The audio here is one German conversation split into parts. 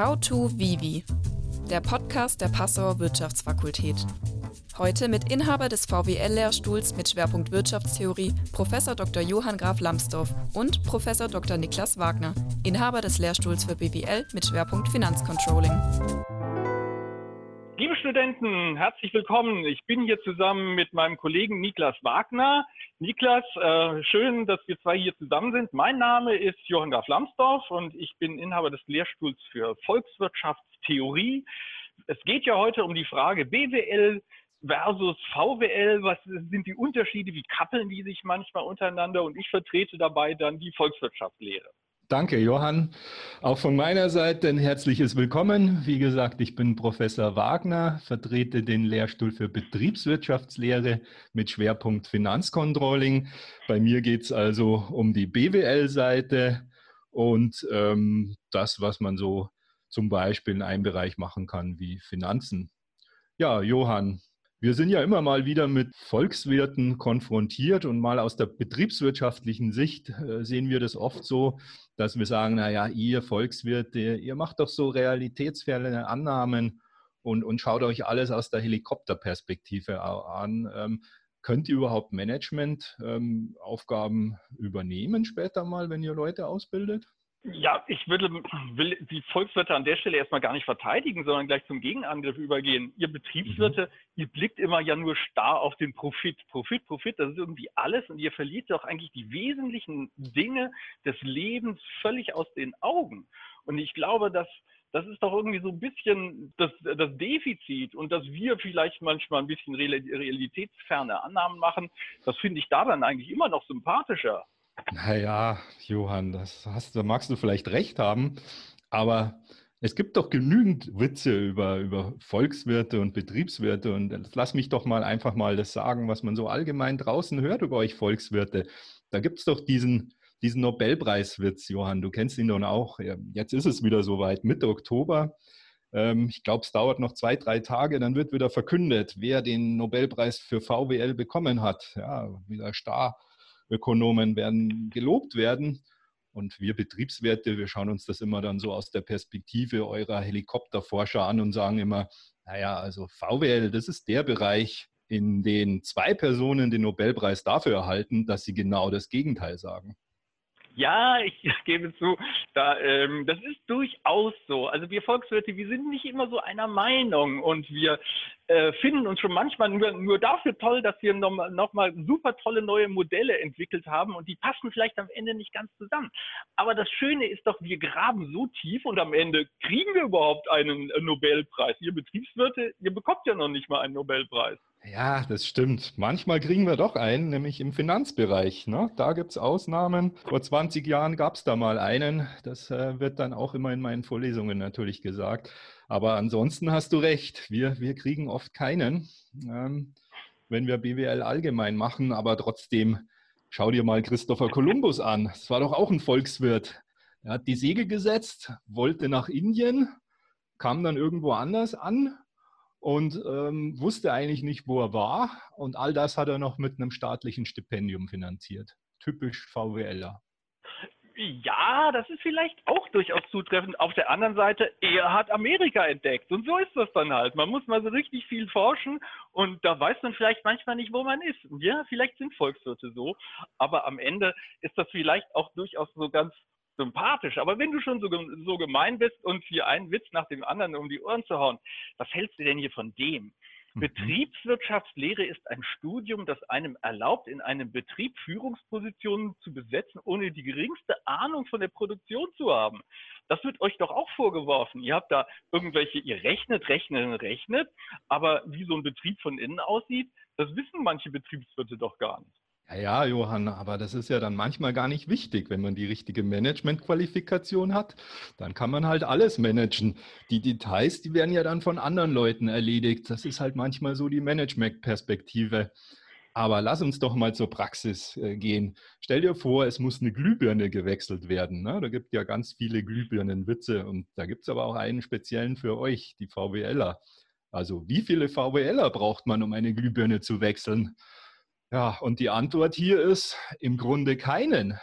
How to Vivi, der Podcast der Passauer Wirtschaftsfakultät. Heute mit Inhaber des VWL-Lehrstuhls mit Schwerpunkt Wirtschaftstheorie, Prof. Dr. Johann Graf Lambsdorff und Prof. Dr. Niklas Wagner, Inhaber des Lehrstuhls für BWL mit Schwerpunkt Finanzcontrolling. Liebe Studenten, herzlich willkommen. Ich bin hier zusammen mit meinem Kollegen Niklas Wagner. Niklas, äh, schön, dass wir zwei hier zusammen sind. Mein Name ist Johann Graf Lambsdorff und ich bin Inhaber des Lehrstuhls für Volkswirtschaftstheorie. Es geht ja heute um die Frage BWL versus VWL. Was sind die Unterschiede? Wie kappeln die sich manchmal untereinander? Und ich vertrete dabei dann die Volkswirtschaftslehre. Danke, Johann. Auch von meiner Seite ein herzliches Willkommen. Wie gesagt, ich bin Professor Wagner, vertrete den Lehrstuhl für Betriebswirtschaftslehre mit Schwerpunkt Finanzcontrolling. Bei mir geht es also um die BWL-Seite und ähm, das, was man so zum Beispiel in einem Bereich machen kann wie Finanzen. Ja, Johann, wir sind ja immer mal wieder mit Volkswirten konfrontiert und mal aus der betriebswirtschaftlichen Sicht äh, sehen wir das oft so, dass wir sagen, naja, ihr Volkswirte, ihr macht doch so realitätsferne Annahmen und, und schaut euch alles aus der Helikopterperspektive an. Ähm, könnt ihr überhaupt Managementaufgaben ähm, übernehmen später mal, wenn ihr Leute ausbildet? Ja, ich würde, will die Volkswirte an der Stelle erstmal gar nicht verteidigen, sondern gleich zum Gegenangriff übergehen. Ihr Betriebswirte, mhm. ihr blickt immer ja nur starr auf den Profit. Profit, Profit, das ist irgendwie alles und ihr verliert doch eigentlich die wesentlichen Dinge des Lebens völlig aus den Augen. Und ich glaube, dass das ist doch irgendwie so ein bisschen das, das Defizit und dass wir vielleicht manchmal ein bisschen realitätsferne Annahmen machen, das finde ich daran eigentlich immer noch sympathischer. Naja, Johann, das hast, da magst du vielleicht recht haben, aber es gibt doch genügend Witze über, über Volkswirte und Betriebswirte und lass mich doch mal einfach mal das sagen, was man so allgemein draußen hört über euch Volkswirte. Da gibt es doch diesen, diesen Nobelpreiswitz, Johann, du kennst ihn doch auch. Jetzt ist es wieder soweit, Mitte Oktober. Ähm, ich glaube, es dauert noch zwei, drei Tage, dann wird wieder verkündet, wer den Nobelpreis für VWL bekommen hat. Ja, wieder starr Ökonomen werden gelobt werden. Und wir Betriebswerte, wir schauen uns das immer dann so aus der Perspektive eurer Helikopterforscher an und sagen immer, naja, also VWL, das ist der Bereich, in dem zwei Personen den Nobelpreis dafür erhalten, dass sie genau das Gegenteil sagen. Ja, ich gebe zu, da, ähm, das ist durchaus so. Also wir Volkswirte, wir sind nicht immer so einer Meinung und wir äh, finden uns schon manchmal nur, nur dafür toll, dass wir nochmal noch super tolle neue Modelle entwickelt haben und die passen vielleicht am Ende nicht ganz zusammen. Aber das Schöne ist doch, wir graben so tief und am Ende kriegen wir überhaupt einen Nobelpreis. Ihr Betriebswirte, ihr bekommt ja noch nicht mal einen Nobelpreis. Ja, das stimmt. Manchmal kriegen wir doch einen, nämlich im Finanzbereich. Ne? Da gibt es Ausnahmen. Vor 20 Jahren gab es da mal einen. Das äh, wird dann auch immer in meinen Vorlesungen natürlich gesagt. Aber ansonsten hast du recht. Wir, wir kriegen oft keinen, ähm, wenn wir BWL allgemein machen. Aber trotzdem, schau dir mal Christopher Columbus an. Das war doch auch ein Volkswirt. Er hat die Segel gesetzt, wollte nach Indien, kam dann irgendwo anders an und ähm, wusste eigentlich nicht, wo er war. Und all das hat er noch mit einem staatlichen Stipendium finanziert. Typisch VWLer. Ja, das ist vielleicht auch durchaus zutreffend. Auf der anderen Seite, er hat Amerika entdeckt. Und so ist das dann halt. Man muss mal so richtig viel forschen und da weiß man vielleicht manchmal nicht, wo man ist. Ja, vielleicht sind Volkswirte so, aber am Ende ist das vielleicht auch durchaus so ganz sympathisch. Aber wenn du schon so, so gemein bist und hier einen Witz nach dem anderen um die Ohren zu hauen, was hältst du denn hier von dem? Mhm. Betriebswirtschaftslehre ist ein Studium, das einem erlaubt, in einem Betrieb Führungspositionen zu besetzen, ohne die geringste Ahnung von der Produktion zu haben. Das wird euch doch auch vorgeworfen. Ihr habt da irgendwelche, ihr rechnet, rechnet, rechnet, aber wie so ein Betrieb von innen aussieht, das wissen manche Betriebswirte doch gar nicht. Ja, Johann, aber das ist ja dann manchmal gar nicht wichtig. Wenn man die richtige Managementqualifikation hat, dann kann man halt alles managen. Die Details, die werden ja dann von anderen Leuten erledigt. Das ist halt manchmal so die Management-Perspektive. Aber lass uns doch mal zur Praxis äh, gehen. Stell dir vor, es muss eine Glühbirne gewechselt werden. Ne? Da gibt ja ganz viele Glühbirnenwitze und da gibt es aber auch einen speziellen für euch, die VWLer. Also wie viele VWLer braucht man, um eine Glühbirne zu wechseln? Ja, und die Antwort hier ist im Grunde keinen.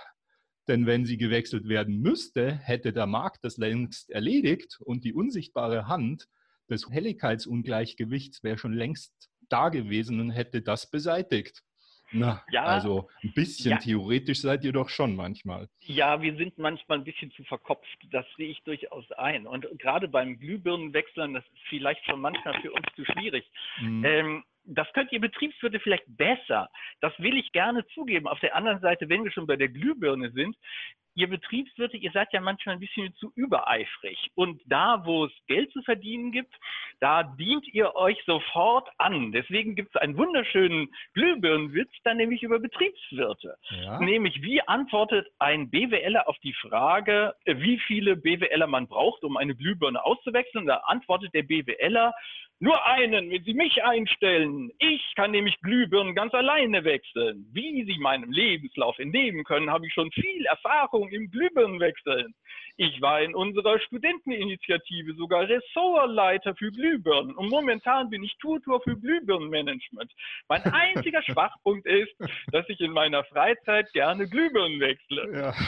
Denn wenn sie gewechselt werden müsste, hätte der Markt das längst erledigt und die unsichtbare Hand des Helligkeitsungleichgewichts wäre schon längst da gewesen und hätte das beseitigt. Na, ja, also ein bisschen ja. theoretisch seid ihr doch schon manchmal. Ja, wir sind manchmal ein bisschen zu verkopft. Das sehe ich durchaus ein. Und gerade beim Glühbirnenwechseln, das ist vielleicht schon manchmal für uns zu schwierig. Mhm. Ähm, das könnt ihr Betriebswirte vielleicht besser. Das will ich gerne zugeben. Auf der anderen Seite, wenn wir schon bei der Glühbirne sind, ihr Betriebswirte, ihr seid ja manchmal ein bisschen zu übereifrig. Und da, wo es Geld zu verdienen gibt, da dient ihr euch sofort an. Deswegen gibt es einen wunderschönen Glühbirnenwitz, dann nämlich über Betriebswirte. Ja. Nämlich, wie antwortet ein BWLer auf die Frage, wie viele BWLer man braucht, um eine Glühbirne auszuwechseln? Da antwortet der BWLer, nur einen, wenn Sie mich einstellen. Ich kann nämlich Glühbirnen ganz alleine wechseln. Wie Sie meinem Lebenslauf entnehmen können, habe ich schon viel Erfahrung im Glühbirnenwechseln. Ich war in unserer Studenteninitiative sogar Ressortleiter für Glühbirnen und momentan bin ich Tutor für Glühbirnenmanagement. Mein einziger Schwachpunkt ist, dass ich in meiner Freizeit gerne Glühbirnen wechsle. Ja.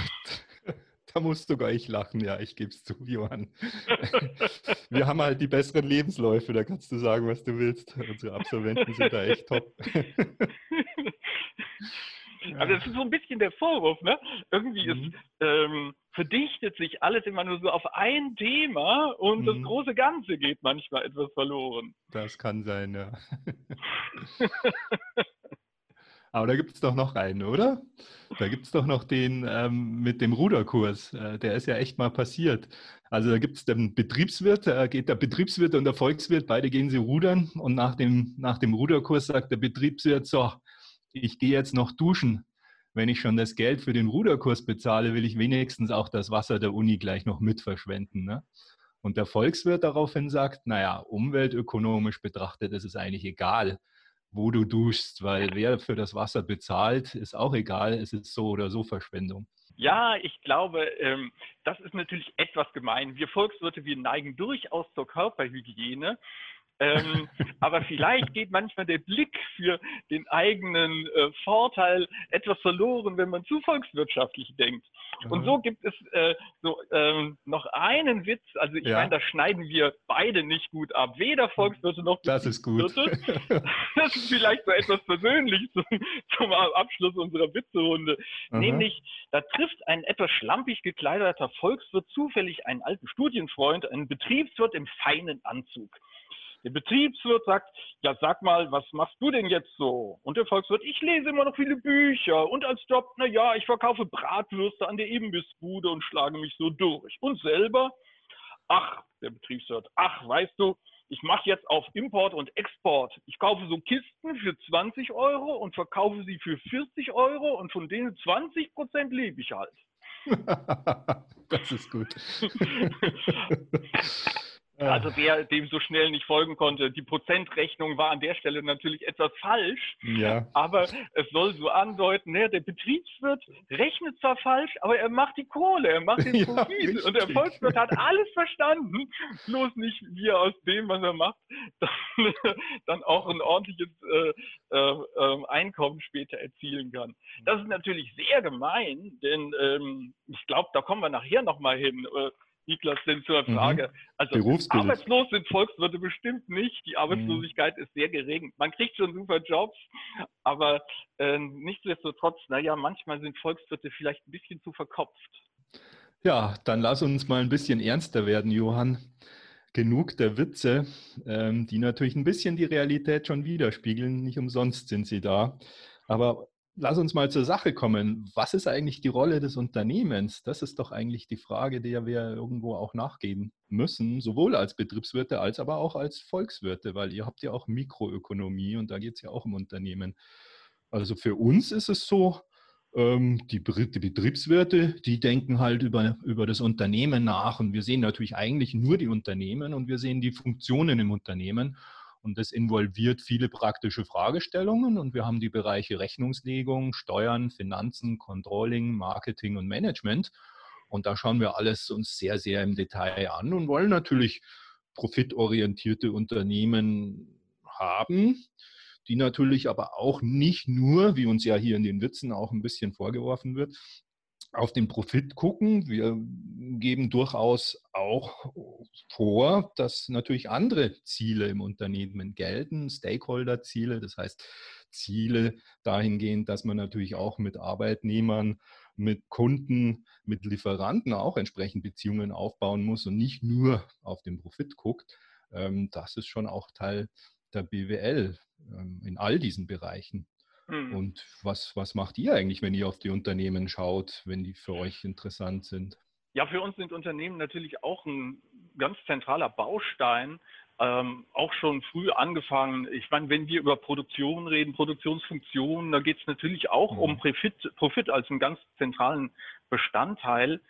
Da musst sogar ich lachen, ja, ich gebe es zu, Johann. Wir haben halt die besseren Lebensläufe, da kannst du sagen, was du willst. Unsere Absolventen sind da echt top. Also das ist so ein bisschen der Vorwurf, ne? Irgendwie mhm. ist, ähm, verdichtet sich alles immer nur so auf ein Thema und mhm. das große Ganze geht manchmal etwas verloren. Das kann sein, ja. Aber da gibt es doch noch einen, oder? Da gibt es doch noch den ähm, mit dem Ruderkurs. Äh, der ist ja echt mal passiert. Also da gibt es den Betriebswirt, da geht der Betriebswirt und der Volkswirt, beide gehen sie rudern und nach dem, nach dem Ruderkurs sagt der Betriebswirt, so, ich gehe jetzt noch duschen. Wenn ich schon das Geld für den Ruderkurs bezahle, will ich wenigstens auch das Wasser der Uni gleich noch mit verschwenden. Ne? Und der Volkswirt daraufhin sagt, naja, umweltökonomisch betrachtet ist es eigentlich egal wo du duschst, weil wer für das Wasser bezahlt, ist auch egal, es ist so oder so Verschwendung. Ja, ich glaube, ähm, das ist natürlich etwas gemein. Wir Volkswirte, wir neigen durchaus zur Körperhygiene. Ähm, aber vielleicht geht manchmal der Blick für den eigenen äh, Vorteil etwas verloren, wenn man zu volkswirtschaftlich denkt. Mhm. Und so gibt es äh, so ähm, noch einen Witz. Also ich ja. meine, da schneiden wir beide nicht gut ab. Weder Volkswirte noch Das ist gut. das ist vielleicht so etwas persönlich zum, zum Abschluss unserer Witzerunde. Mhm. Nämlich, da trifft ein etwas schlampig gekleideter Volkswirt zufällig einen alten Studienfreund, einen Betriebswirt im feinen Anzug. Der Betriebswirt sagt, ja sag mal, was machst du denn jetzt so? Und der Volkswirt, ich lese immer noch viele Bücher und als Job, na ja, ich verkaufe Bratwürste an der Imbissbude und schlage mich so durch. Und selber, ach, der Betriebswirt, ach, weißt du, ich mache jetzt auf Import und Export. Ich kaufe so Kisten für 20 Euro und verkaufe sie für 40 Euro und von denen 20 Prozent lebe ich halt. das ist gut. Also wer dem so schnell nicht folgen konnte, die Prozentrechnung war an der Stelle natürlich etwas falsch, ja. aber es soll so andeuten, ne, der Betriebswirt rechnet zwar falsch, aber er macht die Kohle, er macht den Profit ja, und der Volkswirt hat alles verstanden, bloß nicht, wie er aus dem, was er macht, dann, dann auch ein ordentliches äh, äh, ähm, Einkommen später erzielen kann. Das ist natürlich sehr gemein, denn ähm, ich glaube, da kommen wir nachher nochmal hin. Äh, Niklas, denn zur mhm. Frage. Also arbeitslos sind Volkswirte bestimmt nicht. Die Arbeitslosigkeit mhm. ist sehr gering. Man kriegt schon super Jobs, aber äh, nichtsdestotrotz, naja, manchmal sind Volkswirte vielleicht ein bisschen zu verkopft. Ja, dann lass uns mal ein bisschen ernster werden, Johann. Genug der Witze, ähm, die natürlich ein bisschen die Realität schon widerspiegeln. Nicht umsonst sind sie da. Aber lass uns mal zur Sache kommen. Was ist eigentlich die Rolle des Unternehmens? Das ist doch eigentlich die Frage, der wir irgendwo auch nachgehen müssen, sowohl als Betriebswirte als aber auch als Volkswirte, weil ihr habt ja auch Mikroökonomie und da geht es ja auch um Unternehmen. Also für uns ist es so, ähm, die, Betriebswirte, die denken halt über, über das Unternehmen nach und wir sehen natürlich eigentlich nur die Unternehmen und wir sehen die Funktionen im Unternehmen. Und das involviert viele praktische Fragestellungen. Und wir haben die Bereiche Rechnungslegung, Steuern, Finanzen, Controlling, Marketing und Management. Und da schauen wir alles uns sehr, sehr im Detail an und wollen natürlich profitorientierte Unternehmen haben, die natürlich aber auch nicht nur, wie uns ja hier in den Witzen auch ein bisschen vorgeworfen wird, auf den Profit gucken. Wir geben durchaus auch vor, dass natürlich andere Ziele im Unternehmen gelten, Stakeholder-Ziele, das heißt Ziele dahingehend, dass man natürlich auch mit Arbeitnehmern, mit Kunden, mit Lieferanten auch entsprechend Beziehungen aufbauen muss und nicht nur auf den Profit guckt. Ähm, das ist schon auch Teil der BWL ähm, in all diesen Bereichen. Mhm. Und was, was macht ihr eigentlich, wenn ihr auf die Unternehmen schaut, wenn die für euch interessant sind? Ja, für uns sind Unternehmen natürlich auch ein ganz zentraler Baustein, ähm, auch schon früh angefangen. Ich meine, wenn wir über Produktion reden, Produktionsfunktionen, da geht es natürlich auch mhm. um Profit, Profit als einen ganz zentralen Bestandteil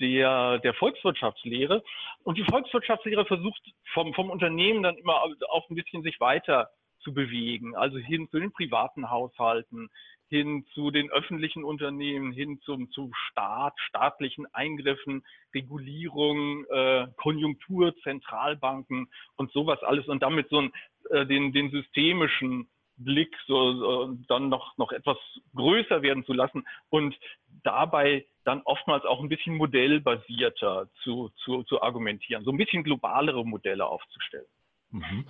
der, der Volkswirtschaftslehre. Und die Volkswirtschaftslehre versucht vom, vom Unternehmen dann immer auch ein bisschen sich weiter zu bewegen, also hin zu den privaten Haushalten, hin zu den öffentlichen Unternehmen, hin zum, zum Staat, staatlichen Eingriffen, Regulierung, äh, Konjunktur, Zentralbanken und sowas alles und damit so ein, äh, den, den systemischen Blick so, äh, dann noch, noch etwas größer werden zu lassen und dabei dann oftmals auch ein bisschen modellbasierter zu, zu, zu argumentieren, so ein bisschen globalere Modelle aufzustellen. Mhm.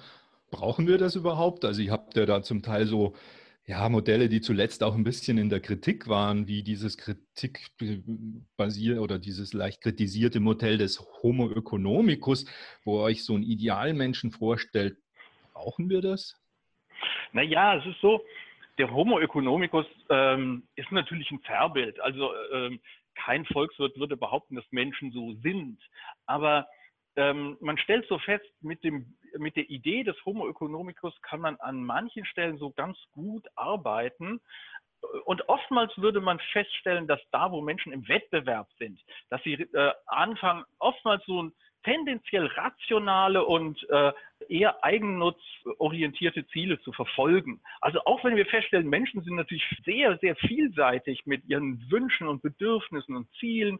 Brauchen wir das überhaupt? Also ihr habt ja da zum Teil so ja, Modelle, die zuletzt auch ein bisschen in der Kritik waren, wie dieses kritikbasierte oder dieses leicht kritisierte Modell des Homo economicus, wo euch so ein Idealmenschen vorstellt. Brauchen wir das? Naja, es ist so, der Homo economicus ähm, ist natürlich ein Zerrbild. Also ähm, kein Volkswirt würde behaupten, dass Menschen so sind. Aber ähm, man stellt so fest, mit, dem, mit der Idee des Homo economicus kann man an manchen Stellen so ganz gut arbeiten. Und oftmals würde man feststellen, dass da, wo Menschen im Wettbewerb sind, dass sie äh, anfangen, oftmals so ein tendenziell rationale und äh, eher eigennutzorientierte Ziele zu verfolgen. Also auch wenn wir feststellen, Menschen sind natürlich sehr, sehr vielseitig mit ihren Wünschen und Bedürfnissen und Zielen,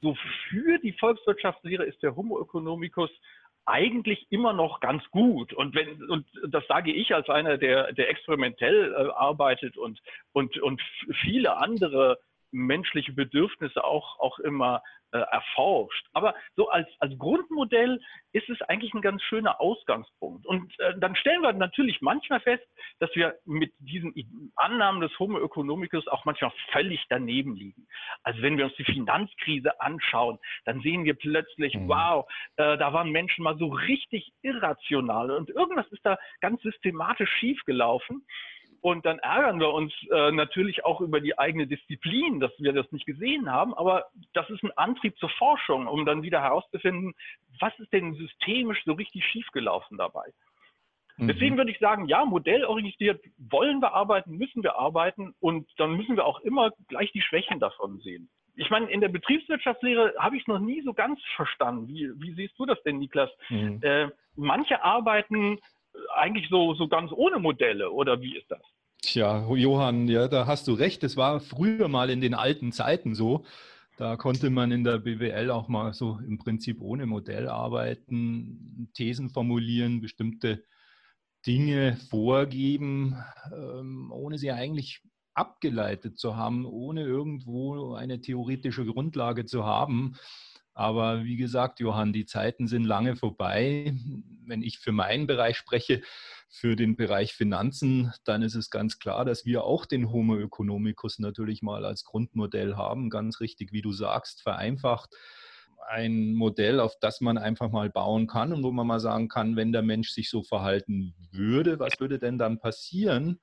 so für die Volkswirtschaftslehre ist der Homo economicus eigentlich immer noch ganz gut. Und wenn, und das sage ich als einer, der, der experimentell äh, arbeitet und, und, und viele andere menschliche Bedürfnisse auch, auch immer äh, erforscht. Aber so als, als Grundmodell ist es eigentlich ein ganz schöner Ausgangspunkt. Und äh, dann stellen wir natürlich manchmal fest, dass wir mit diesen Annahmen des Homo economicus auch manchmal völlig daneben liegen. Also wenn wir uns die Finanzkrise anschauen, dann sehen wir plötzlich, mhm. wow, äh, da waren Menschen mal so richtig irrational und irgendwas ist da ganz systematisch schiefgelaufen. Und dann ärgern wir uns äh, natürlich auch über die eigene Disziplin, dass wir das nicht gesehen haben. Aber das ist ein Antrieb zur Forschung, um dann wieder herauszufinden, was ist denn systemisch so richtig schiefgelaufen dabei. Mhm. Deswegen würde ich sagen, ja, modellorientiert wollen wir arbeiten, müssen wir arbeiten und dann müssen wir auch immer gleich die Schwächen davon sehen. Ich meine, in der Betriebswirtschaftslehre habe ich es noch nie so ganz verstanden. Wie, wie siehst du das denn, Niklas? Mhm. Äh, manche arbeiten eigentlich so, so ganz ohne Modelle oder wie ist das? Tja, Johann, ja, da hast du recht. Es war früher mal in den alten Zeiten so. Da konnte man in der BWL auch mal so im Prinzip ohne Modell arbeiten, Thesen formulieren, bestimmte Dinge vorgeben, ähm, ohne sie eigentlich abgeleitet zu haben, ohne irgendwo eine theoretische Grundlage zu haben. Aber wie gesagt, Johann, die Zeiten sind lange vorbei. Wenn ich für meinen Bereich spreche, für den Bereich Finanzen, dann ist es ganz klar, dass wir auch den Homo economicus natürlich mal als Grundmodell haben. Ganz richtig, wie du sagst, vereinfacht. Ein Modell, auf das man einfach mal bauen kann und wo man mal sagen kann, wenn der Mensch sich so verhalten würde, was würde denn dann passieren?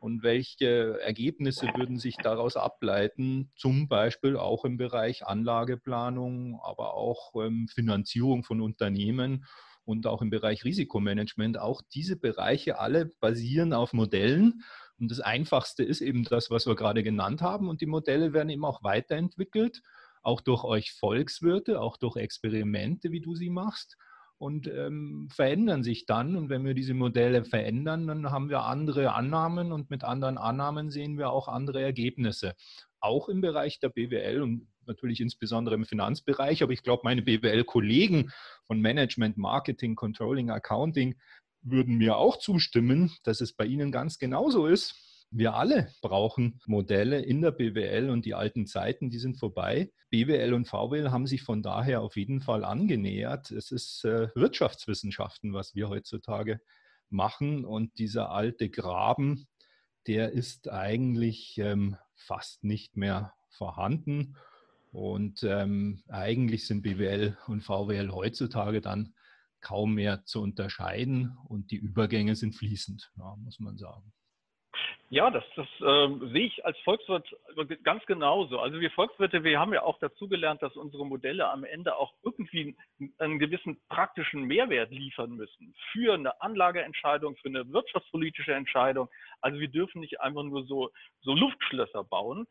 Und welche Ergebnisse würden sich daraus ableiten, zum Beispiel auch im Bereich Anlageplanung, aber auch ähm, Finanzierung von Unternehmen und auch im Bereich Risikomanagement. Auch diese Bereiche alle basieren auf Modellen. Und das Einfachste ist eben das, was wir gerade genannt haben. Und die Modelle werden eben auch weiterentwickelt, auch durch euch Volkswirte, auch durch Experimente, wie du sie machst und ähm, verändern sich dann. Und wenn wir diese Modelle verändern, dann haben wir andere Annahmen und mit anderen Annahmen sehen wir auch andere Ergebnisse. Auch im Bereich der BWL und natürlich insbesondere im Finanzbereich. Aber ich glaube, meine BWL-Kollegen von Management, Marketing, Controlling, Accounting würden mir auch zustimmen, dass es bei Ihnen ganz genauso ist Wir alle brauchen Modelle in der BWL und die alten Zeiten, die sind vorbei. BWL und VWL haben sich von daher auf jeden Fall angenähert. Es ist äh, Wirtschaftswissenschaften, was wir heutzutage machen und dieser alte Graben, der ist eigentlich ähm, fast nicht mehr vorhanden. Und ähm, eigentlich sind BWL und VWL heutzutage dann kaum mehr zu unterscheiden und die Übergänge sind fließend, ja, muss man sagen. Ja, das, das äh, sehe ich als Volkswirt ganz genauso. Also wir Volkswirte, wir haben ja auch dazugelernt, dass unsere Modelle am Ende auch irgendwie einen gewissen praktischen Mehrwert liefern müssen für eine Anlageentscheidung, für eine wirtschaftspolitische Entscheidung. Also wir dürfen nicht einfach nur so, so Luftschlösser bauen,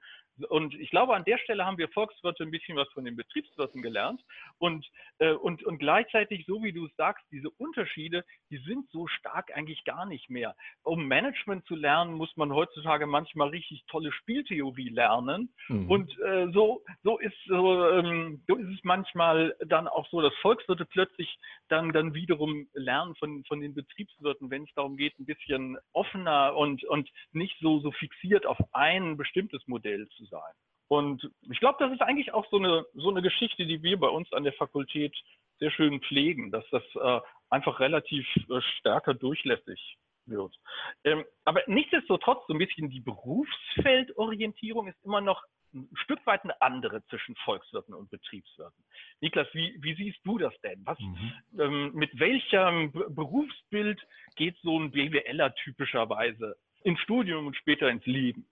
und ich glaube, an der Stelle haben wir Volkswirte ein bisschen was von den Betriebswirten gelernt. Und, äh, und, und gleichzeitig, so wie du es sagst, diese Unterschiede, die sind so stark eigentlich gar nicht mehr. Um Management zu lernen, muss man heutzutage manchmal richtig tolle Spieltheorie lernen. Mhm. Und äh, so, so, ist, so, ähm, so ist es manchmal dann auch so, dass Volkswirte plötzlich dann, dann wiederum lernen von, von den Betriebswirten, wenn es darum geht, ein bisschen offener und, und nicht so, so fixiert auf ein bestimmtes Modell zu sein. Und ich glaube, das ist eigentlich auch so eine, so eine Geschichte, die wir bei uns an der Fakultät sehr schön pflegen, dass das äh, einfach relativ äh, stärker durchlässig wird. Ähm, aber nichtsdestotrotz, so ein bisschen die Berufsfeldorientierung ist immer noch ein Stück weit eine andere zwischen Volkswirten und Betriebswirten. Niklas, wie, wie siehst du das denn? Was, mhm. ähm, mit welchem Berufsbild geht so ein BWLer typischerweise ins Studium und später ins Leben?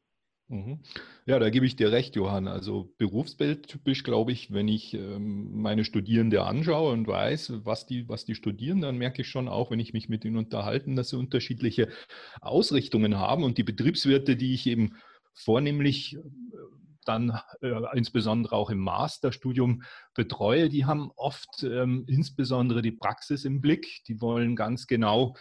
Mhm. Ja, da gebe ich dir recht, Johann. Also Berufsbild typisch, glaube ich, wenn ich ähm, meine Studierende anschaue und weiß, was die, was die studieren, dann merke ich schon auch, wenn ich mich mit ihnen unterhalte, dass sie unterschiedliche Ausrichtungen haben und die Betriebswirte, die ich eben vornehmlich äh, dann äh, insbesondere auch im Masterstudium betreue, die haben oft ähm, insbesondere die Praxis im Blick. Die wollen ganz genau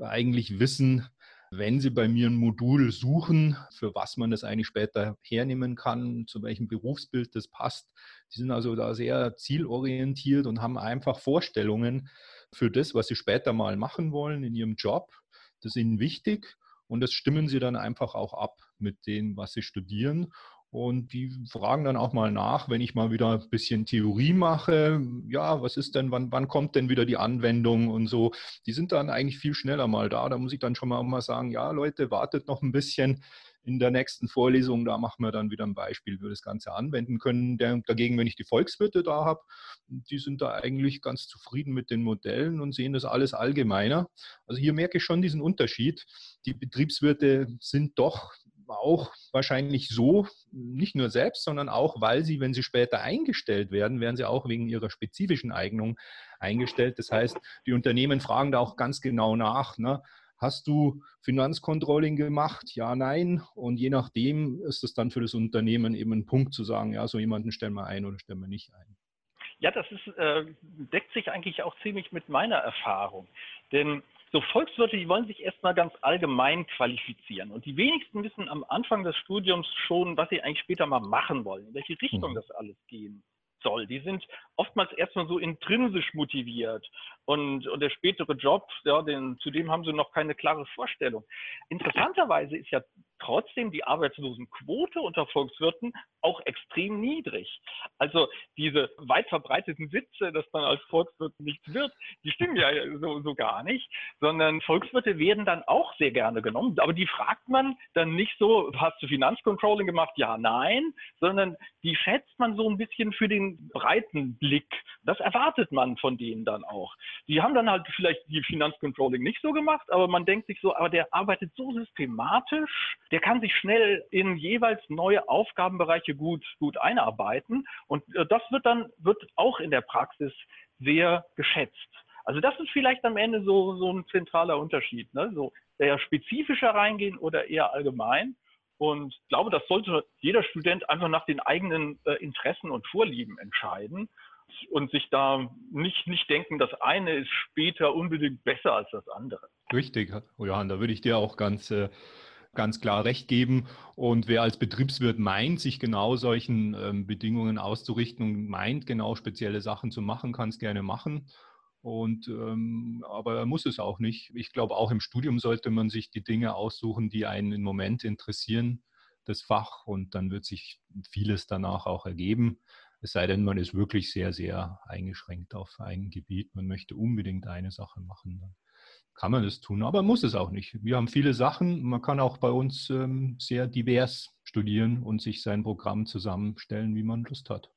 eigentlich wissen, wenn Sie bei mir ein Modul suchen, für was man das eigentlich später hernehmen kann, zu welchem Berufsbild das passt, die sind also da sehr zielorientiert und haben einfach Vorstellungen für das, was sie später mal machen wollen in ihrem Job. Das ist ihnen wichtig und das stimmen sie dann einfach auch ab mit dem, was sie studieren. Und die fragen dann auch mal nach, wenn ich mal wieder ein bisschen Theorie mache, ja, was ist denn, wann, wann kommt denn wieder die Anwendung und so. Die sind dann eigentlich viel schneller mal da. Da muss ich dann schon mal, mal sagen, ja, Leute, wartet noch ein bisschen. In der nächsten Vorlesung, da machen wir dann wieder ein Beispiel, wie wir das Ganze anwenden können. Dagegen, wenn ich die Volkswirte da habe, die sind da eigentlich ganz zufrieden mit den Modellen und sehen das alles allgemeiner. Also hier merke ich schon diesen Unterschied. Die Betriebswirte sind doch auch wahrscheinlich so, nicht nur selbst, sondern auch, weil sie, wenn sie später eingestellt werden, werden sie auch wegen ihrer spezifischen Eignung eingestellt. Das heißt, die Unternehmen fragen da auch ganz genau nach. Ne? Hast du Finanzcontrolling gemacht? Ja, nein. Und je nachdem ist es dann für das Unternehmen eben ein Punkt zu sagen, ja, so jemanden stellen wir ein oder stellen wir nicht ein. Ja, das ist, äh, deckt sich eigentlich auch ziemlich mit meiner Erfahrung. Denn so Volkswirte, die wollen sich erstmal ganz allgemein qualifizieren. Und die wenigsten wissen am Anfang des Studiums schon, was sie eigentlich später mal machen wollen, in welche Richtung mhm. das alles gehen soll. Die sind oftmals erstmal so intrinsisch motiviert. Und, und der spätere Job, ja, den, zu dem haben sie noch keine klare Vorstellung. Interessanterweise ist ja trotzdem die Arbeitslosenquote unter Volkswirten auch extrem niedrig. Also diese weit verbreiteten Witze, dass man als Volkswirt nichts wird, die stimmen ja so, so gar nicht, sondern Volkswirte werden dann auch sehr gerne genommen. Aber die fragt man dann nicht so, hast du Finanzcontrolling gemacht? Ja, nein, sondern die schätzt man so ein bisschen für den breiten Blick. Das erwartet man von denen dann auch. Die haben dann halt vielleicht die Finanzcontrolling nicht so gemacht, aber man denkt sich so, aber der arbeitet so systematisch, der kann sich schnell in jeweils neue Aufgabenbereiche gut, gut einarbeiten. Und äh, das wird dann, wird auch in der Praxis sehr geschätzt. Also das ist vielleicht am Ende so, so ein zentraler Unterschied. Ne? So eher spezifischer reingehen oder eher allgemein. Und ich glaube, das sollte jeder Student einfach nach den eigenen äh, Interessen und Vorlieben entscheiden und sich da nicht, nicht denken, das eine ist später unbedingt besser als das andere. Richtig, Johann, da würde ich dir auch ganz äh, ganz klar recht geben. Und wer als Betriebswirt meint, sich genau solchen ähm, Bedingungen auszurichten und meint, genau spezielle Sachen zu machen, kann es gerne machen. Und, ähm, aber muss es auch nicht. Ich glaube, auch im Studium sollte man sich die Dinge aussuchen, die einen im Moment interessieren, das Fach. Und dann wird sich vieles danach auch ergeben. Es sei denn, man ist wirklich sehr, sehr eingeschränkt auf ein Gebiet. Man möchte unbedingt eine Sache machen. Kann man das tun, aber muss es auch nicht. Wir haben viele Sachen. Man kann auch bei uns ähm, sehr divers studieren und sich sein Programm zusammenstellen, wie man Lust hat.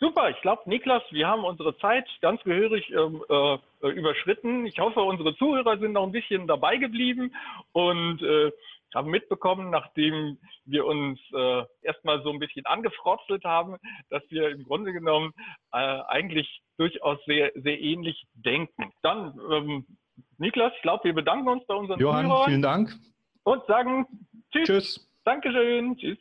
Super, ich glaube, Niklas, wir haben unsere Zeit ganz gehörig ähm, äh, überschritten. Ich hoffe, unsere Zuhörer sind noch ein bisschen dabei geblieben und äh, haben mitbekommen, nachdem wir uns äh, erstmal so ein bisschen angefrotzelt haben, dass wir im Grunde genommen äh, eigentlich durchaus sehr, sehr ähnlich denken. Dann, ähm, Niklas, ich glaube, wir bedanken uns bei unseren Johann, Zuhörern. vielen Dank. Und sagen Tschüss. Tschüss. Dankeschön. Tschüss.